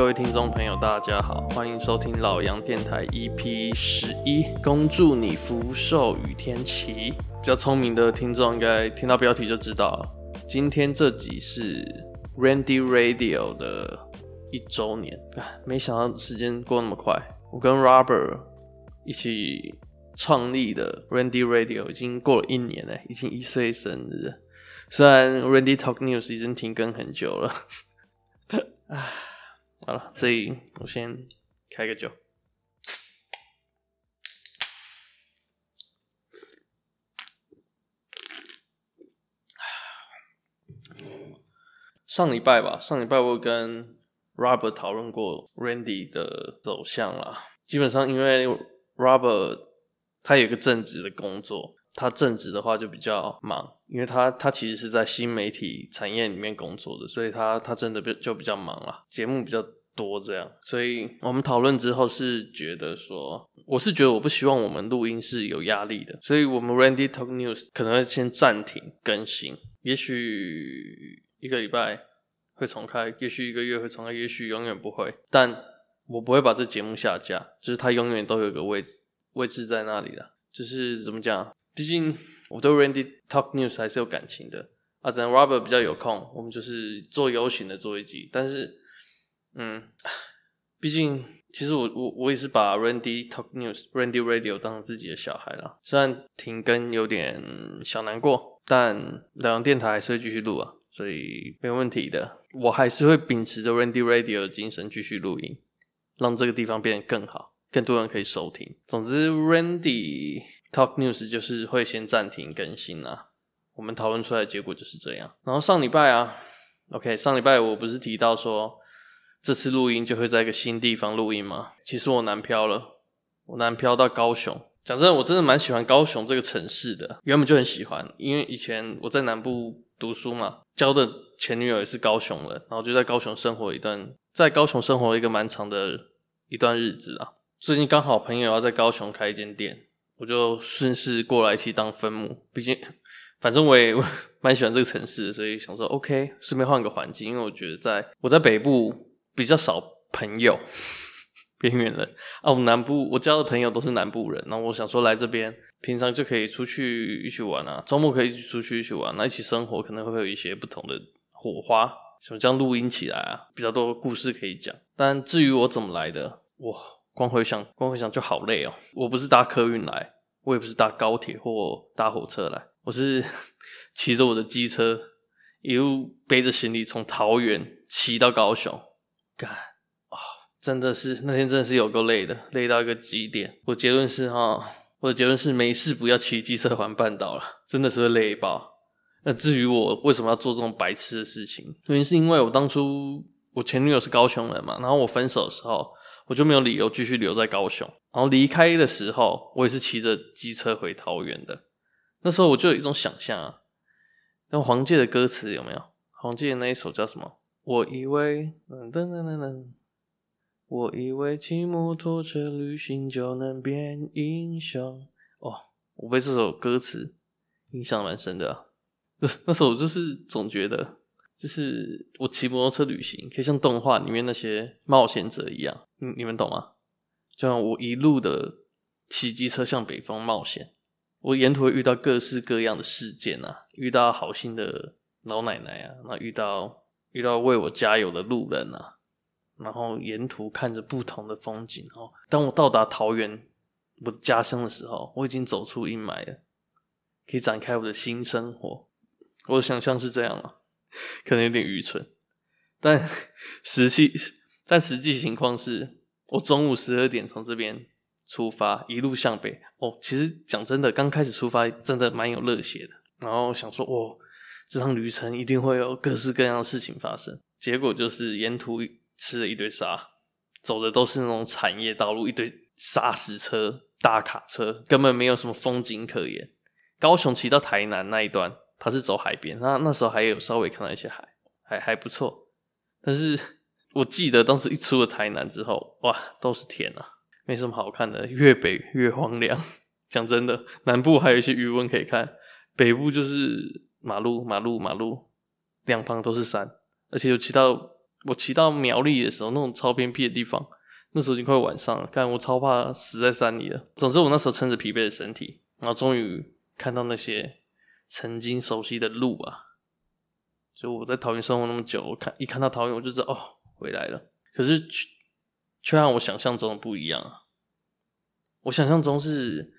各位听众朋友，大家好，欢迎收听老杨电台 EP 十一，恭祝你福寿与天齐。比较聪明的听众应该听到标题就知道，今天这集是 Randy Radio 的一周年。没想到时间过那么快，我跟 Robert 一起创立的 Randy Radio 已经过了一年了，已经一岁生日。虽然 Randy Talk News 已经停更很久了。啊，好了，这里我先开个酒。上礼拜吧，上礼拜我跟 Robert 讨论过 Randy 的走向啦。基本上，因为 Robert 他有一个正职的工作。他正职的话就比较忙，因为他他其实是在新媒体产业里面工作的，所以他他真的就比较忙啦，节目比较多这样。所以我们讨论之后是觉得说，我是觉得我不希望我们录音是有压力的，所以我们 Randy Talk News 可能会先暂停更新，也许一个礼拜会重开，也许一个月会重开，也许永远不会。但我不会把这节目下架，就是它永远都有个位置位置在那里的，就是怎么讲？毕竟我对 Randy Talk News 还是有感情的啊，等 Robert 比较有空，我们就是做游行的做一集。但是，嗯，毕竟其实我我我也是把 Randy Talk News、Randy Radio 当自己的小孩啦。虽然停更有点小难过，但老杨电台还是会继续录啊，所以没有问题的。我还是会秉持着 Randy Radio 的精神继续录音，让这个地方变得更好，更多人可以收听。总之，Randy。Talk News 就是会先暂停更新啦，我们讨论出来的结果就是这样。然后上礼拜啊，OK，上礼拜我不是提到说这次录音就会在一个新地方录音吗？其实我南漂了，我南漂到高雄。讲真的，我真的蛮喜欢高雄这个城市的，原本就很喜欢，因为以前我在南部读书嘛，交的前女友也是高雄人，然后就在高雄生活一段，在高雄生活一个蛮长的一段日子啊。最近刚好朋友要在高雄开一间店。我就顺势过来一起当分母，毕竟反正我也 蛮喜欢这个城市，所以想说 OK，顺便换个环境，因为我觉得在我在北部比较少朋友，边缘人啊，我南部我交的朋友都是南部人，那我想说来这边平常就可以出去一起玩啊，周末可以一起出去一起玩，那一起生活可能会有一些不同的火花，想这样录音起来啊，比较多故事可以讲。但至于我怎么来的，哇。光回想，光回想就好累哦。我不是搭客运来，我也不是搭高铁或搭火车来，我是 骑着我的机车，一路背着行李从桃园骑到高雄。干，哦，真的是那天真的是有够累的，累到一个极点。我结论是哈，我的结论是没事不要骑机车环半岛了，真的是会累爆。那至于我为什么要做这种白痴的事情，原因是因为我当初我前女友是高雄人嘛，然后我分手的时候。我就没有理由继续留在高雄，然后离开的时候，我也是骑着机车回桃园的。那时候我就有一种想象啊，那黄玠的歌词有没有？黄玠的那一首叫什么？我以为噔噔噔噔，我以为骑摩托车旅行就能变英雄。哦，我被这首歌词印象蛮深的。那那时候我就是总觉得。就是我骑摩托车旅行，可以像动画里面那些冒险者一样，你你们懂吗？就像我一路的骑机车向北方冒险，我沿途会遇到各式各样的事件啊，遇到好心的老奶奶啊，那遇到遇到为我加油的路人啊，然后沿途看着不同的风景哦。当我到达桃园我的家乡的时候，我已经走出阴霾了，可以展开我的新生活。我的想象是这样啊。可能有点愚蠢，但 实际但实际情况是，我中午十二点从这边出发，一路向北。哦，其实讲真的，刚开始出发真的蛮有热血的，然后想说，哦，这趟旅程一定会有各式各样的事情发生。结果就是沿途吃了一堆沙，走的都是那种产业道路，一堆砂石车、大卡车，根本没有什么风景可言。高雄骑到台南那一段。他是走海边，那那时候还有稍微看到一些海，还还不错。但是我记得当时一出了台南之后，哇，都是田啊，没什么好看的，越北越荒凉。讲真的，南部还有一些余温可以看，北部就是马路马路马路，两旁都是山，而且有骑到我骑到苗栗的时候，那种超偏僻的地方，那时候已经快晚上了，看我超怕死在山里了。总之，我那时候撑着疲惫的身体，然后终于看到那些曾经熟悉的路啊！就我在桃园生活那么久，我看一看到桃园，我就知道哦，回来了。可是却却和我想象中的不一样啊！我想象中是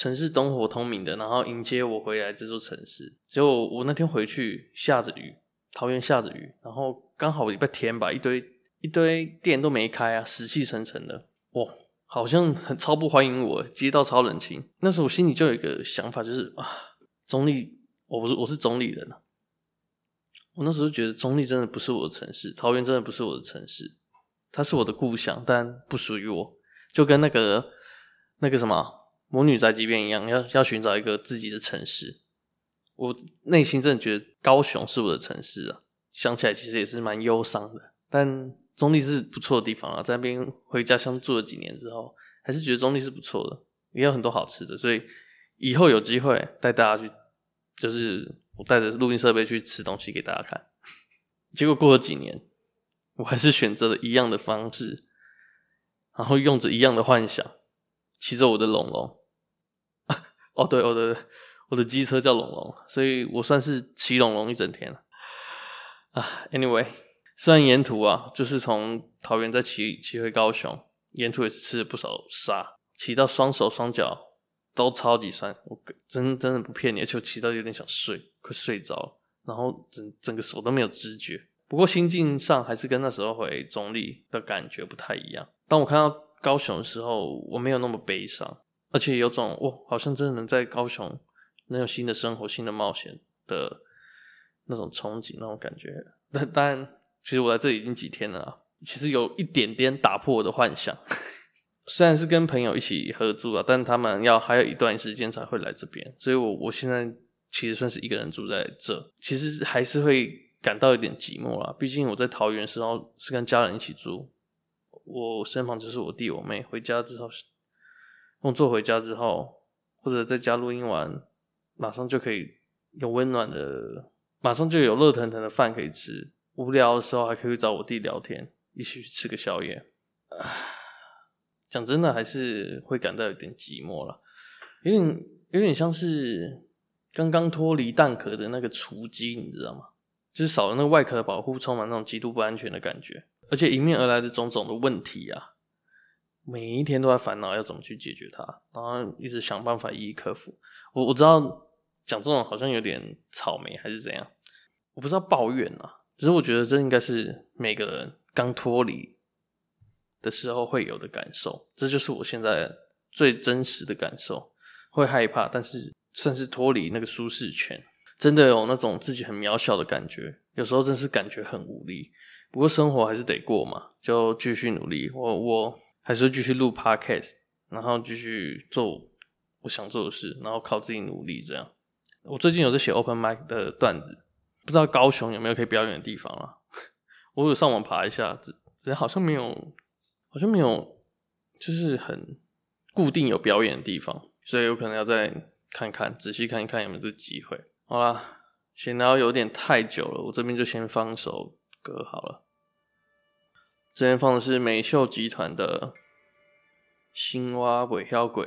城市灯火通明的，然后迎接我回来这座城市。结果我那天回去下着雨。桃园下着雨，然后刚好礼拜天吧，一堆一堆店都没开啊，死气沉沉的，哇，好像很超不欢迎我，街道超冷清。那时候我心里就有一个想法，就是啊，中坜，我不是我是中坜人啊，我那时候觉得中坜真的不是我的城市，桃园真的不是我的城市，它是我的故乡，但不属于我，就跟那个那个什么《魔女宅急便》一样，要要寻找一个自己的城市。我内心真的觉得高雄是我的城市啊，想起来其实也是蛮忧伤的。但中坜是不错的地方啊，在那边回家乡住了几年之后，还是觉得中坜是不错的，也有很多好吃的。所以以后有机会带大家去，就是我带着录音设备去吃东西给大家看。结果过了几年，我还是选择了一样的方式，然后用着一样的幻想，骑着我的龙龙。哦，对，哦，对，对。我的机车叫龙龙，所以我算是骑龙龙一整天了啊。Anyway，虽然沿途啊，就是从桃园再骑骑回高雄，沿途也是吃了不少沙，骑到双手双脚都超级酸，我真真的不骗你，而且我骑到有点想睡，快睡着，然后整整个手都没有知觉。不过心境上还是跟那时候回中坜的感觉不太一样。当我看到高雄的时候，我没有那么悲伤，而且有种哇，好像真的能在高雄。能有新的生活、新的冒险的那种憧憬、那种感觉，但当然，其实我在这里已经几天了，其实有一点点打破我的幻想。虽然是跟朋友一起合租啊，但他们要还有一段时间才会来这边，所以我我现在其实算是一个人住在这，其实还是会感到有点寂寞啦。毕竟我在桃园时候是跟家人一起住，我身旁就是我弟我妹。回家之后，工作回家之后，或者在家录音完。马上就可以有温暖的，马上就有热腾腾的饭可以吃。无聊的时候还可以找我弟聊天，一起去吃个宵夜。讲真的，还是会感到有点寂寞了，有点有点像是刚刚脱离蛋壳的那个雏鸡，你知道吗？就是少了那个外壳的保护，充满那种极度不安全的感觉，而且迎面而来的种种的问题啊，每一天都在烦恼要怎么去解决它，然后一直想办法一一克服。我我知道。讲这种好像有点草莓还是怎样，我不知道抱怨啊，只是我觉得这应该是每个人刚脱离的时候会有的感受，这就是我现在最真实的感受，会害怕，但是算是脱离那个舒适圈，真的有那种自己很渺小的感觉，有时候真是感觉很无力。不过生活还是得过嘛，就继续努力，我我还是继续录 podcast，然后继续做我想做的事，然后靠自己努力这样。我最近有在写 open mic 的段子，不知道高雄有没有可以表演的地方啊？我有上网爬一下，只只好像没有，好像没有，就是很固定有表演的地方，所以有可能要再看看，仔细看一看有没有这机会。好啦，闲聊有点太久了，我这边就先放一首歌好了。这边放的是美秀集团的《星蛙袂晓过》。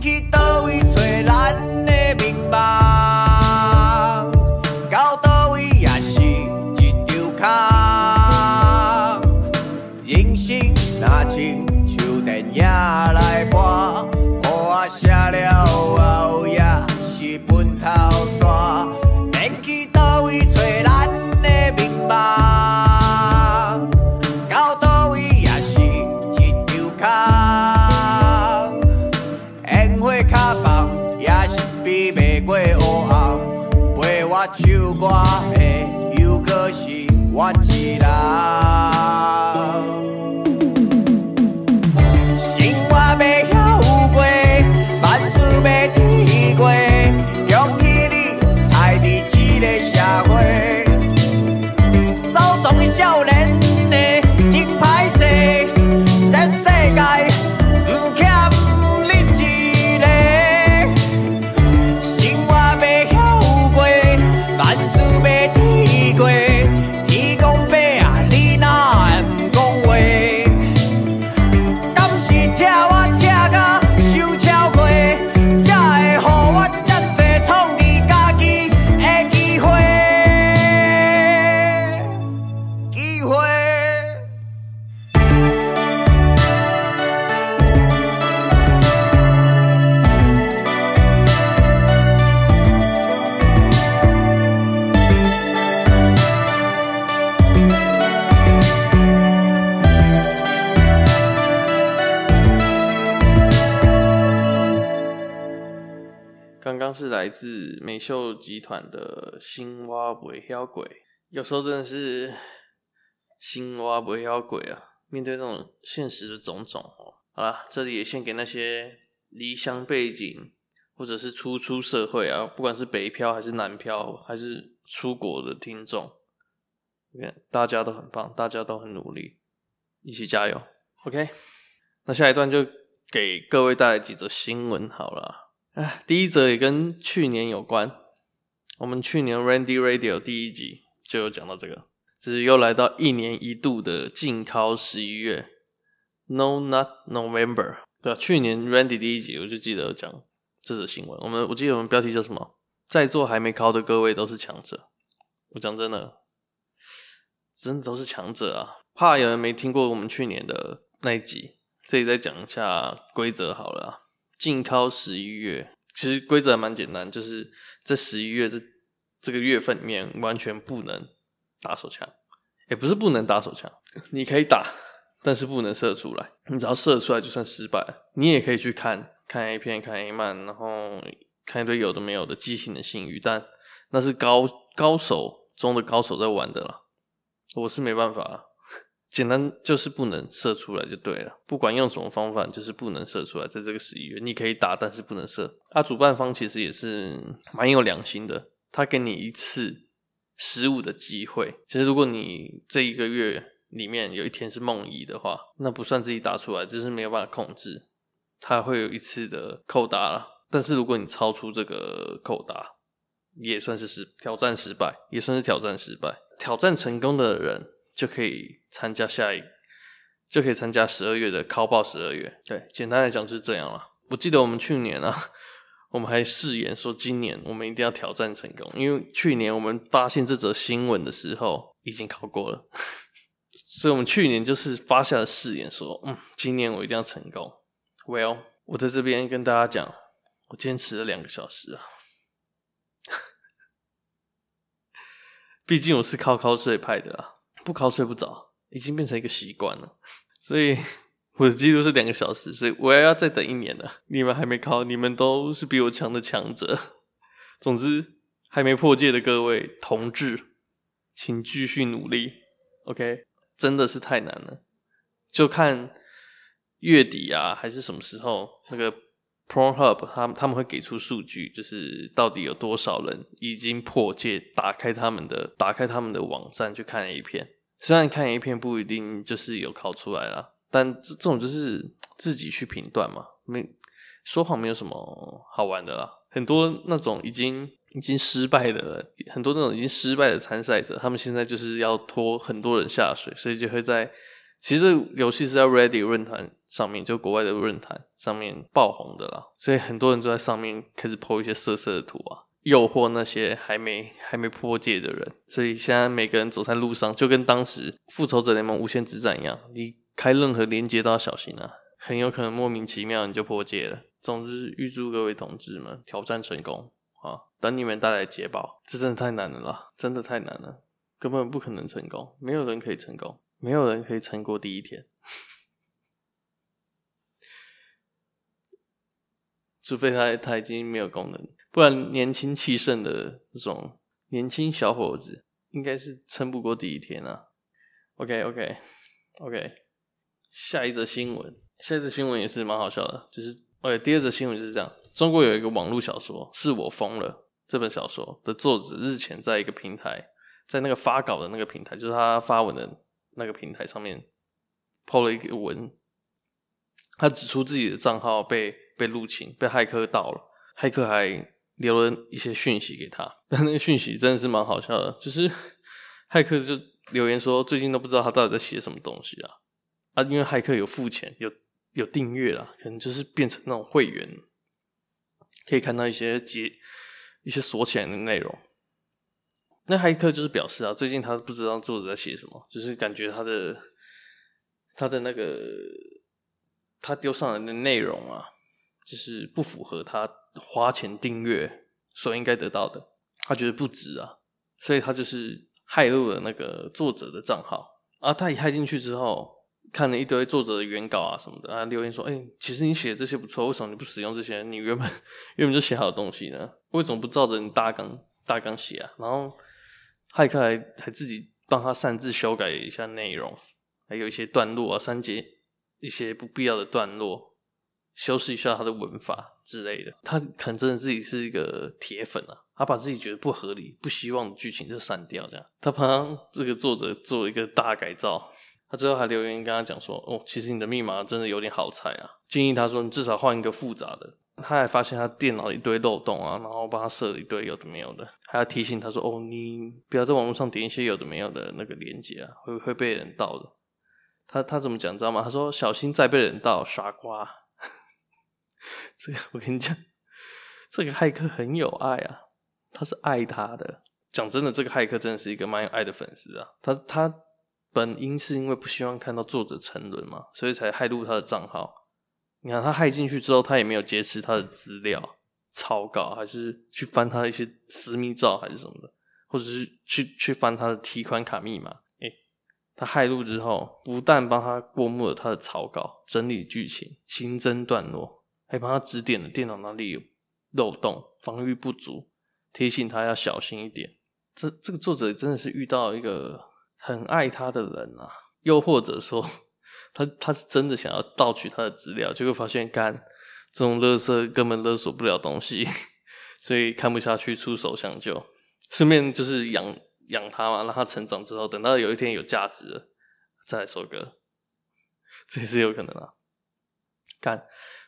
去叨位找咱秀集团的心挖袂晓鬼，有时候真的是心挖袂晓鬼啊！面对那种现实的种种哦，好啦，这里也献给那些离乡背景或者是初出社会啊，不管是北漂还是南漂还是出国的听众，大家都很棒，大家都很努力，一起加油！OK，那下一段就给各位带来几则新闻好了。哎，第一则也跟去年有关。我们去年 Randy Radio 第一集就有讲到这个，就是又来到一年一度的禁考十一月，No Not November。对啊，去年 Randy 第一集我就记得有讲这则新闻。我们我记得我们标题叫什么？在座还没考的各位都是强者。我讲真的，真的都是强者啊！怕有人没听过我们去年的那一集，这里再讲一下规则好了啊。禁靠十一月，其实规则还蛮简单，就是这十一月这这个月份里面完全不能打手枪，也不是不能打手枪，你可以打，但是不能射出来。你只要射出来就算失败。你也可以去看看 A 片、看 A 漫，然后看一堆有的没有的畸形的性欲，但那是高高手中的高手在玩的啦，我是没办法。简单就是不能射出来就对了，不管用什么方法，就是不能射出来。在这个十一月，你可以打，但是不能射。啊，主办方其实也是蛮有良心的，他给你一次失误的机会。其实如果你这一个月里面有一天是梦遗的话，那不算自己打出来，只是没有办法控制，它会有一次的扣打了。但是如果你超出这个扣打，也算是失挑战失败，也算是挑战失败。挑战成功的人就可以参加下一，就可以参加十二月的考报十二月。对，简单来讲就是这样了。我记得我们去年啊，我们还誓言说今年我们一定要挑战成功，因为去年我们发现这则新闻的时候已经考过了，所以我们去年就是发下了誓言说，嗯，今年我一定要成功。Well，我在这边跟大家讲，我坚持了两个小时啊，毕竟我是靠靠睡派的啊，不考睡不着，已经变成一个习惯了，所以。我的记录是两个小时，所以我也要再等一年了。你们还没考，你们都是比我强的强者。总之，还没破戒的各位同志，请继续努力。OK，真的是太难了。就看月底啊，还是什么时候，那个 Pornhub 他他们会给出数据，就是到底有多少人已经破戒，打开他们的打开他们的网站去看 A 片。虽然看 A 片不一定就是有考出来啦。但这这种就是自己去评断嘛，没说谎没有什么好玩的啦。很多那种已经已经失败的人，很多那种已经失败的参赛者，他们现在就是要拖很多人下水，所以就会在其实游戏是在 ready 论坛上面，就国外的论坛上面爆红的啦。所以很多人都在上面开始 po 一些色色的图啊，诱惑那些还没还没破戒的人。所以现在每个人走在路上，就跟当时复仇者联盟无限之战一样，你。开任何连接都要小心啊，很有可能莫名其妙你就破戒了。总之，预祝各位同志们挑战成功啊！等你们带来捷报，这真的太难了啦，真的太难了，根本不可能成功，没有人可以成功，没有人可以撑过第一天，除非他他已经没有功能，不然年轻气盛的这种年轻小伙子应该是撑不过第一天啊。OK OK OK。下一则新闻，下一则新闻也是蛮好笑的，就是，OK，第二则新闻就是这样：中国有一个网络小说《是我疯了》这本小说的作者日前在一个平台，在那个发稿的那个平台，就是他发文的那个平台上面，PO 了一个文，他指出自己的账号被被入侵，被骇客盗了，骇客还留了一些讯息给他，但那个讯息真的是蛮好笑的，就是 骇客就留言说，最近都不知道他到底在写什么东西啊。啊，因为骇客有付钱，有有订阅啦，可能就是变成那种会员，可以看到一些解一些锁起来的内容。那骇客就是表示啊，最近他不知道作者在写什么，就是感觉他的他的那个他丢上来的内容啊，就是不符合他花钱订阅所应该得到的，他觉得不值啊，所以他就是害入了那个作者的账号啊，他一害进去之后。看了一堆作者的原稿啊什么的啊，留言说：“哎、其实你写的这些不错，为什么你不使用这些？你原本原本就写好的东西呢？为什么不照着你大纲大纲写啊？”然后骇客还还自己帮他擅自修改一下内容，还有一些段落啊，删节一些不必要的段落，修饰一下他的文法之类的。他可能真的自己是一个铁粉啊，他把自己觉得不合理、不希望的剧情就删掉，这样他帮这个作者做一个大改造。他最后还留言跟他讲说：“哦，其实你的密码真的有点好猜啊，建议他说你至少换一个复杂的。”他还发现他电脑一堆漏洞啊，然后帮他设了一堆有的没有的，还要提醒他说：“哦，你不要在网络上点一些有的没有的那个链接啊，会会被人盗的。”他他怎么讲知道吗？他说：“小心再被人盗，傻瓜。” 这个我跟你讲，这个骇客很有爱啊，他是爱他的。讲真的，这个骇客真的是一个蛮有爱的粉丝啊，他他。本应是因为不希望看到作者沉沦嘛，所以才骇入他的账号。你看他骇进去之后，他也没有劫持他的资料、草稿，还是去翻他的一些私密照，还是什么的，或者是去去翻他的提款卡密码。哎，他骇入之后，不但帮他过目了他的草稿，整理剧情，新增段落，还帮他指点了电脑哪里有漏洞、防御不足，提醒他要小心一点。这这个作者真的是遇到一个。很爱他的人啊，又或者说，他他是真的想要盗取他的资料，结果发现干这种垃圾根本勒索不了东西，所以看不下去，出手相救，顺便就是养养他嘛，让他成长之后，等到有一天有价值了，再来收割，这也是有可能啊。干，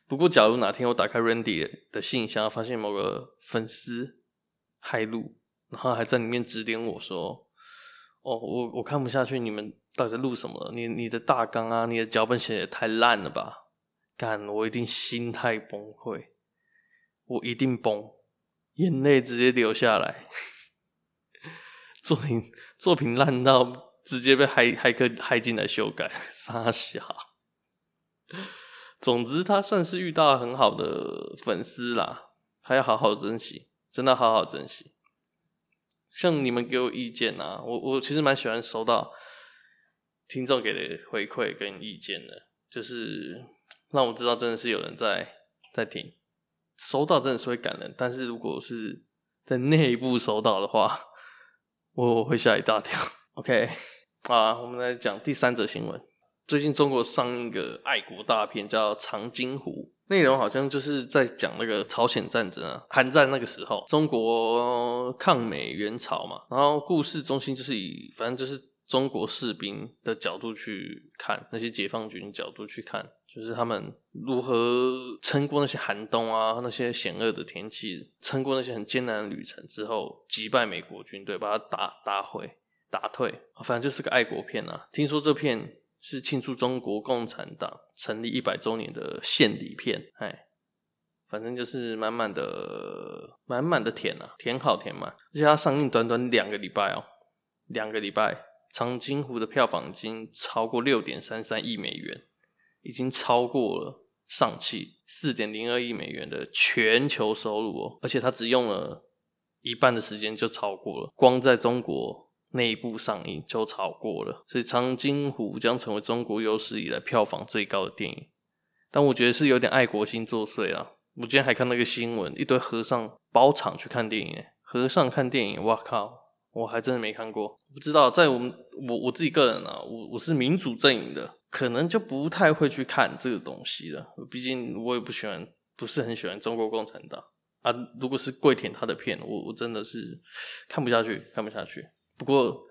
不过假如哪天我打开 Randy 的信箱，发现某个粉丝骇录，然后还在里面指点我说：“哦，我我看不下去，你们到底在录什么？你你的大纲啊，你的脚本写的太烂了吧！”干，我一定心态崩溃，我一定崩，眼泪直接流下来。作品作品烂到直接被骇骇客骇进来修改，傻小。总之，他算是遇到很好的粉丝啦，还要好好珍惜，真的好好珍惜。像你们给我意见啊，我我其实蛮喜欢收到听众给的回馈跟意见的，就是让我知道真的是有人在在听，收到真的是会感人。但是如果是在内部收到的话，我会吓一大跳。OK，啊，我们来讲第三则新闻。最近中国上一个爱国大片叫《长津湖》，内容好像就是在讲那个朝鲜战争啊，韩战那个时候，中国抗美援朝嘛。然后故事中心就是以，反正就是中国士兵的角度去看，那些解放军角度去看。就是他们如何撑过那些寒冬啊，那些险恶的天气，撑过那些很艰难的旅程之后，击败美国军队，把他打打回打退，反正就是个爱国片啊。听说这片是庆祝中国共产党成立一百周年的献礼片，哎，反正就是满满的满满的甜啊，甜好甜满。而且它上映短短两个礼拜哦，两个礼拜，《长津湖》的票房已经超过六点三三亿美元。已经超过了上汽四点零二亿美元的全球收入哦，而且它只用了一半的时间就超过了，光在中国内部上映就炒过了，所以《长津湖》将成为中国有史以来票房最高的电影。但我觉得是有点爱国心作祟啊！我今天还看到一个新闻，一堆和尚包场去看电影，和尚看电影，哇靠！我还真的没看过，不知道在我们我我自己个人啊，我我是民主阵营的。可能就不太会去看这个东西了，毕竟我也不喜欢，不是很喜欢中国共产党啊。如果是跪舔他的片，我我真的是看不下去，看不下去。不过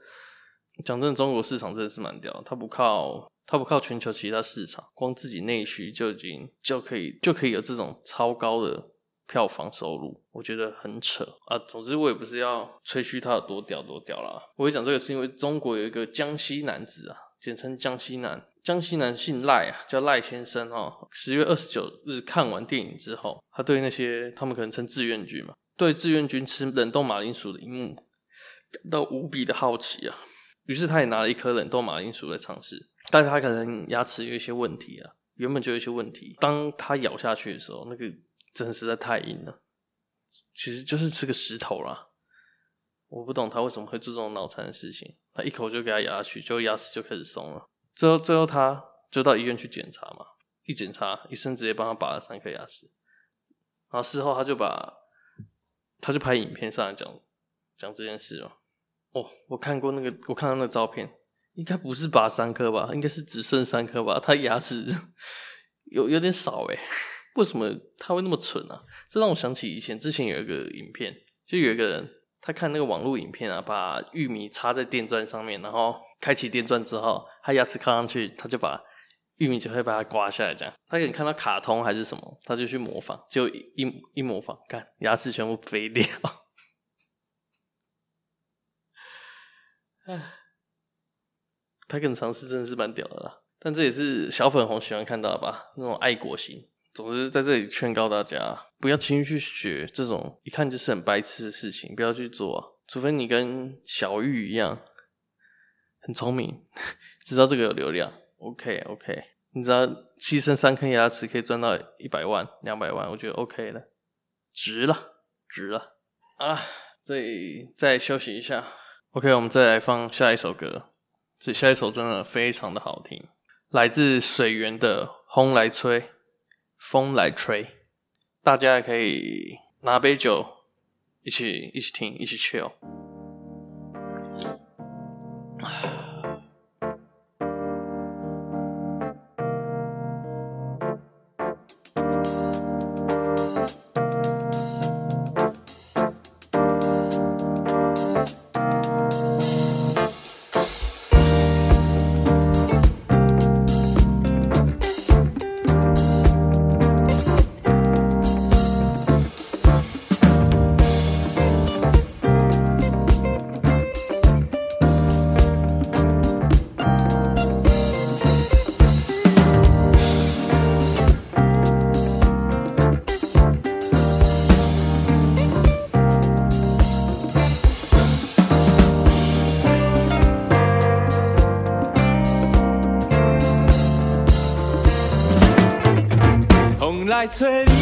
讲真，中国市场真的是蛮屌，他不靠他不靠全球其他市场，光自己内需就已经就可以就可以有这种超高的票房收入，我觉得很扯啊。总之，我也不是要吹嘘他有多屌多屌啦。我会讲这个是因为中国有一个江西男子啊。简称江西男，江西男姓赖啊，叫赖先生哦。十月二十九日看完电影之后，他对那些他们可能称志愿军嘛，对志愿军吃冷冻马铃薯的一幕感到无比的好奇啊。于是他也拿了一颗冷冻马铃薯来尝试，但是他可能牙齿有一些问题啊，原本就有一些问题。当他咬下去的时候，那个真的实在太硬了，其实就是吃个石头啦。我不懂他为什么会做这种脑残的事情。他一口就给他咬下去，就牙齿就开始松了。最后，最后他就到医院去检查嘛。一检查，医生直接帮他拔了三颗牙齿。然后事后他就把，他就拍影片上来讲讲这件事哦。哦，我看过那个，我看到那个照片，应该不是拔三颗吧？应该是只剩三颗吧？他牙齿 有有点少诶。为什么他会那么蠢啊？这让我想起以前之前有一个影片，就有一个人。他看那个网络影片啊，把玉米插在电钻上面，然后开启电钻之后，他牙齿靠上去，他就把玉米就会把它刮下来。这样，他可能看到卡通还是什么，他就去模仿，就一一模仿，看牙齿全部飞掉。他可能尝试真的是蛮屌的啦，但这也是小粉红喜欢看到吧，那种爱国心。总之，在这里劝告大家，不要轻易去学这种一看就是很白痴的事情，不要去做！除非你跟小玉一样很聪明，知道这个有流量。OK OK，你知道牺牲三颗牙齿可以赚到一百万、两百万，我觉得 OK 了，值了，值了啊！这里再休息一下。OK，我们再来放下一首歌，这下一首真的非常的好听，来自水源的《风来吹》。风来吹，大家也可以拿杯酒，一起一起听，一起 chill。最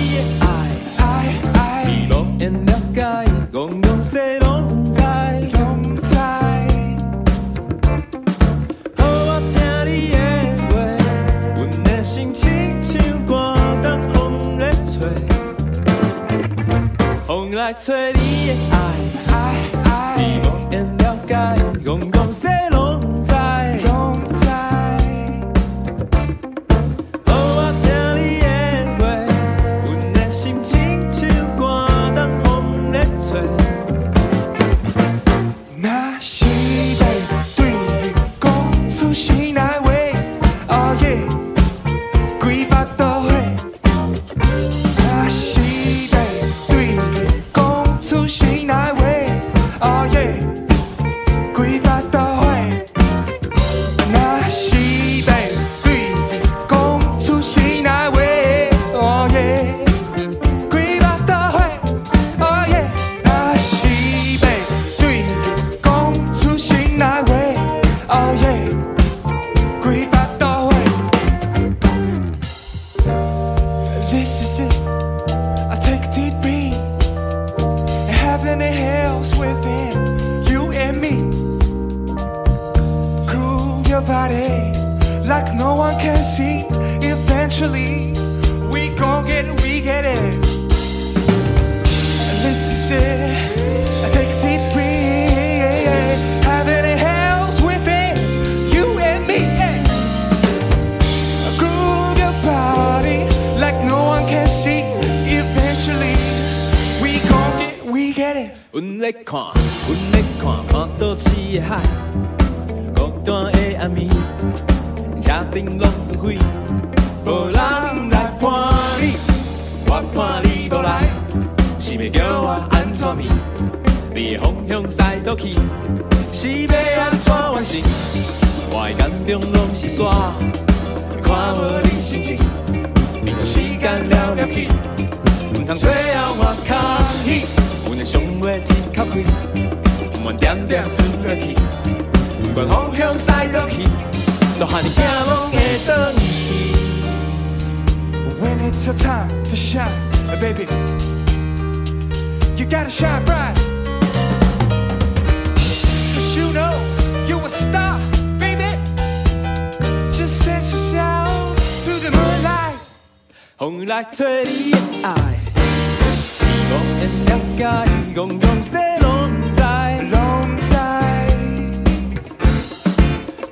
阮咧看，阮咧看，看倒市的海，孤单的暗暝，车顶落雨水，无人来伴你，我看你无来，是要叫我安怎眠？你的方向驶倒去，是要安怎完成？我的眼中拢是沙，看无你心情，你时间了了去，毋通最后我卡起，阮的上尾一口气，毋愿点点吞落去，毋管方向驶倒去，大汉的囝拢会转去。When it's your time to shine, baby, you gotta shine bright. Cause you know you a star, baby. Just dance yourself to the moonlight. 风来吹你的爱，你无缘了解，怣怣西拢知，拢知。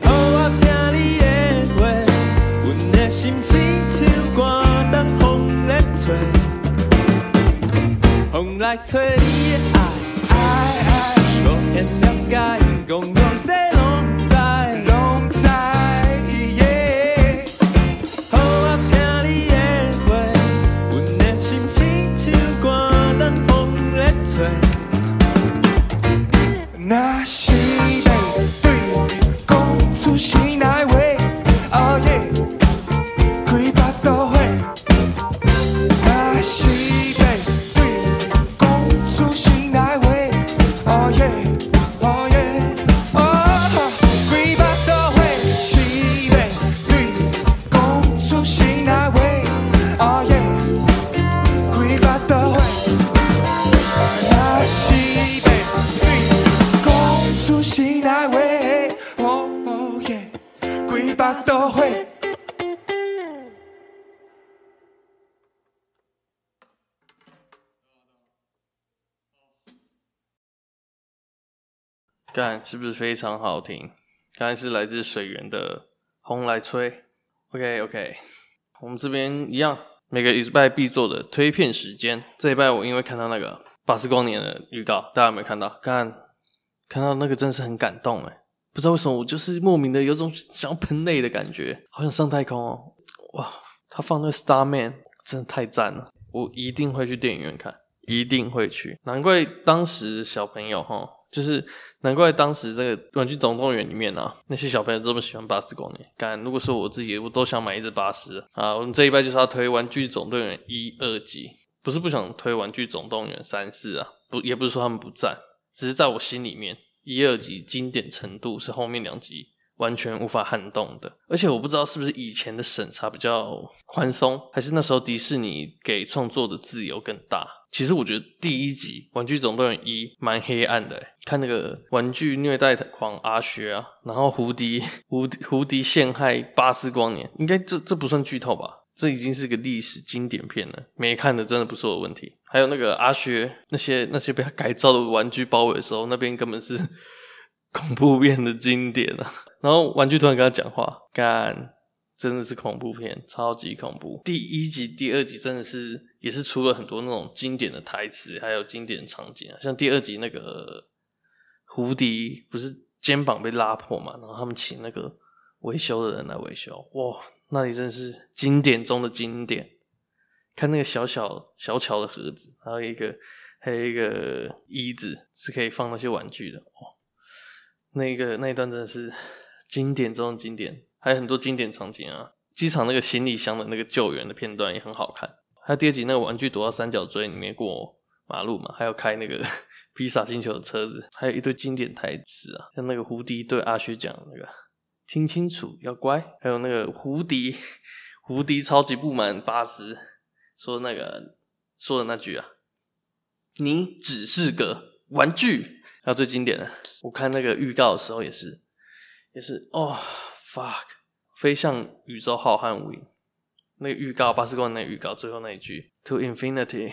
好我听你的话，阮的心情像寒冬风来吹，风来吹你的爱，爱爱，无限了解，怣怣西拢干是不是非常好听？刚才是来自水源的《风来吹》。OK OK，我们这边一样，每个礼拜必做的推片时间。这一拜我因为看到那个八十光年的预告，大家有没有看到？看看到那个真是很感动哎！不知道为什么，我就是莫名的有种想要喷泪的感觉，好想上太空哦！哇，他放那个 Starman 真的太赞了，我一定会去电影院看，一定会去。难怪当时小朋友哈。就是难怪当时这个《玩具总动员》里面啊，那些小朋友这么喜欢巴斯光年。干，如果是我自己，我都想买一只巴斯啊！我们这一拜就是要推《玩具总动员》一、二集，不是不想推《玩具总动员》三、四啊，不，也不是说他们不赞，只是在我心里面，一、二集经典程度是后面两集完全无法撼动的。而且我不知道是不是以前的审查比较宽松，还是那时候迪士尼给创作的自由更大。其实我觉得第一集《玩具总动员一》蛮黑暗的，看那个玩具虐待狂阿薛啊，然后胡迪胡迪胡迪陷害巴斯光年，应该这这不算剧透吧？这已经是个历史经典片了，没看的真的不是我的问题。还有那个阿薛，那些那些被他改造的玩具包围的时候，那边根本是恐怖片的经典啊！然后玩具突然跟他讲话，干，真的是恐怖片，超级恐怖。第一集、第二集真的是也是出了很多那种经典的台词，还有经典的场景啊，像第二集那个胡迪不是肩膀被拉破嘛，然后他们请那个维修的人来维修，哇！那里真的是经典中的经典，看那个小小小巧的盒子，还有一个还有一个椅子是可以放那些玩具的哇。那个那一段真的是经典中的经典，还有很多经典场景啊。机场那个行李箱的那个救援的片段也很好看。还有第二集那个玩具躲到三角锥里面过马路嘛，还有开那个 披萨星球的车子，还有一堆经典台词啊，像那个胡迪对阿薛讲那个。听清楚，要乖。还有那个胡迪，胡迪超级不满巴斯说那个说的那句啊，你只是个玩具。还有最经典的，我看那个预告的时候也是，也是哦，fuck，飞向宇宙浩瀚无垠。那个预告，巴斯光年预告最后那一句，To infinity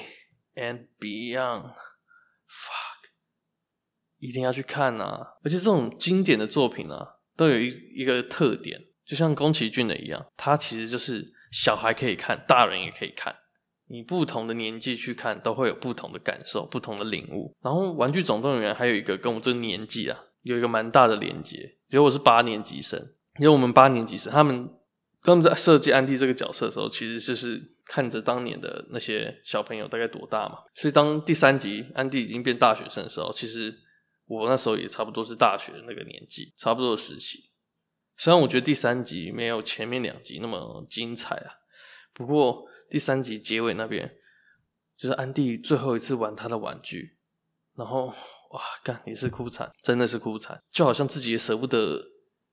and beyond，fuck，一定要去看啊！而且这种经典的作品啊。都有一一个特点，就像宫崎骏的一样，它其实就是小孩可以看，大人也可以看，你不同的年纪去看，都会有不同的感受，不同的领悟。然后《玩具总动员》还有一个跟我这个年纪啊，有一个蛮大的连接。因为我是八年级生，因为我们八年级生，他们他们在设计安迪这个角色的时候，其实就是看着当年的那些小朋友大概多大嘛。所以当第三集安迪已经变大学生的时候，其实。我那时候也差不多是大学的那个年纪，差不多的时期。虽然我觉得第三集没有前面两集那么精彩啊，不过第三集结尾那边，就是安迪最后一次玩他的玩具，然后哇，干也是哭惨，真的是哭惨，就好像自己也舍不得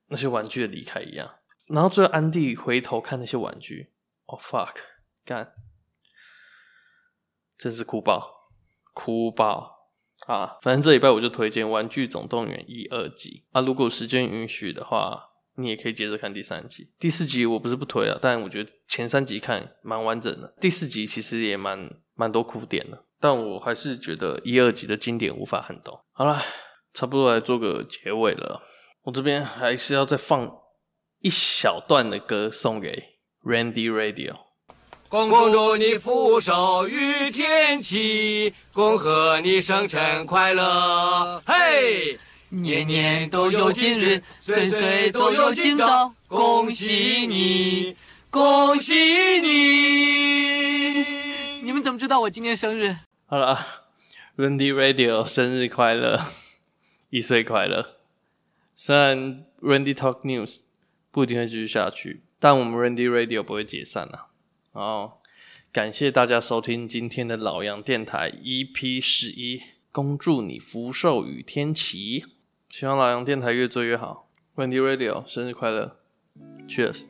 那些玩具的离开一样。然后最后安迪回头看那些玩具，哦 fuck，干，真是哭爆，哭爆。啊，反正这礼拜我就推荐《玩具总动员》一、二集啊。如果时间允许的话，你也可以接着看第三集。第四集我不是不推了，但我觉得前三集看蛮完整的。第四集其实也蛮蛮多哭点的，但我还是觉得一、二集的经典无法撼动。好了，差不多来做个结尾了。我这边还是要再放一小段的歌送给 Randy Radio。恭祝你福寿与天齐，恭贺你生辰快乐！嘿，年年都有今日，岁岁都有今朝，恭喜你，恭喜你！你们怎么知道我今天生日？好了，Randy Radio 生日快乐，一岁快乐。虽然 Randy Talk News 不一定会继续下去，但我们 Randy Radio 不会解散了。好，感谢大家收听今天的老杨电台 EP 十一，恭祝你福寿与天齐，希望老杨电台越做越好。Wendy Radio 生日快乐，Cheers！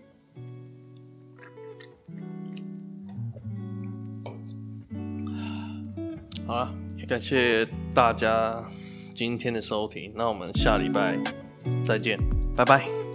好了，也感谢大家今天的收听，那我们下礼拜再见，拜拜。